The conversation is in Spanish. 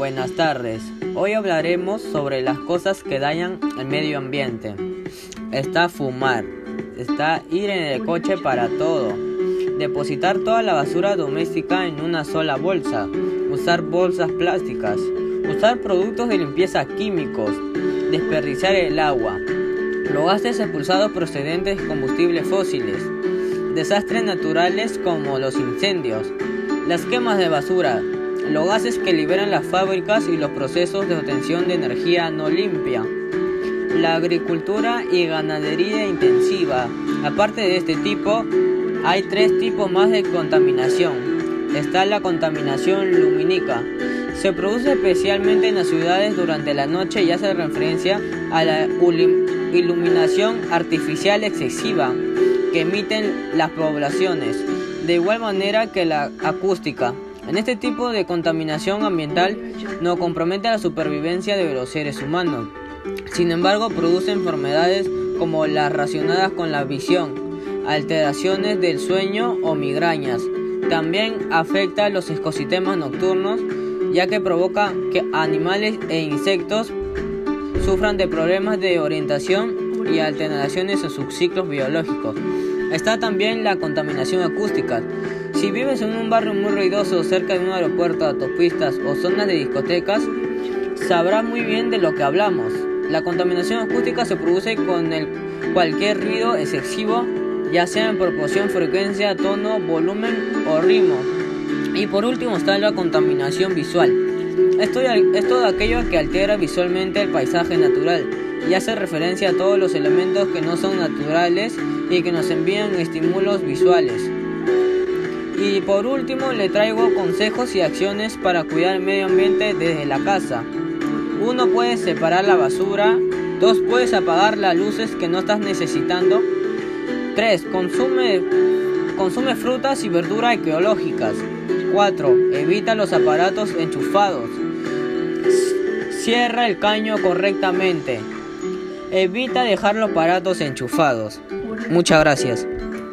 Buenas tardes. Hoy hablaremos sobre las cosas que dañan el medio ambiente. Está fumar, está ir en el coche para todo, depositar toda la basura doméstica en una sola bolsa, usar bolsas plásticas, usar productos de limpieza químicos, desperdiciar el agua, los gases expulsados procedentes de combustibles fósiles, desastres naturales como los incendios, las quemas de basura, los gases que liberan las fábricas y los procesos de obtención de energía no limpia, la agricultura y ganadería intensiva. Aparte de este tipo, hay tres tipos más de contaminación. Está la contaminación lumínica. Se produce especialmente en las ciudades durante la noche y hace referencia a la iluminación artificial excesiva que emiten las poblaciones, de igual manera que la acústica. En este tipo de contaminación ambiental no compromete la supervivencia de los seres humanos. Sin embargo, produce enfermedades como las relacionadas con la visión, alteraciones del sueño o migrañas. También afecta a los ecosistemas nocturnos, ya que provoca que animales e insectos sufran de problemas de orientación y alteraciones en sus ciclos biológicos. Está también la contaminación acústica. Si vives en un barrio muy ruidoso cerca de un aeropuerto, autopistas o zonas de discotecas, sabrás muy bien de lo que hablamos. La contaminación acústica se produce con cualquier ruido excesivo, ya sea en proporción, frecuencia, tono, volumen o ritmo. Y por último está la contaminación visual. Esto es todo aquello que altera visualmente el paisaje natural y hace referencia a todos los elementos que no son naturales y que nos envían estímulos visuales. Y por último le traigo consejos y acciones para cuidar el medio ambiente desde la casa. Uno puede separar la basura. Dos puedes apagar las luces que no estás necesitando. 3. Consume, consume frutas y verduras ecológicas. 4. Evita los aparatos enchufados. Cierra el caño correctamente. Evita dejar los aparatos enchufados. Muchas gracias.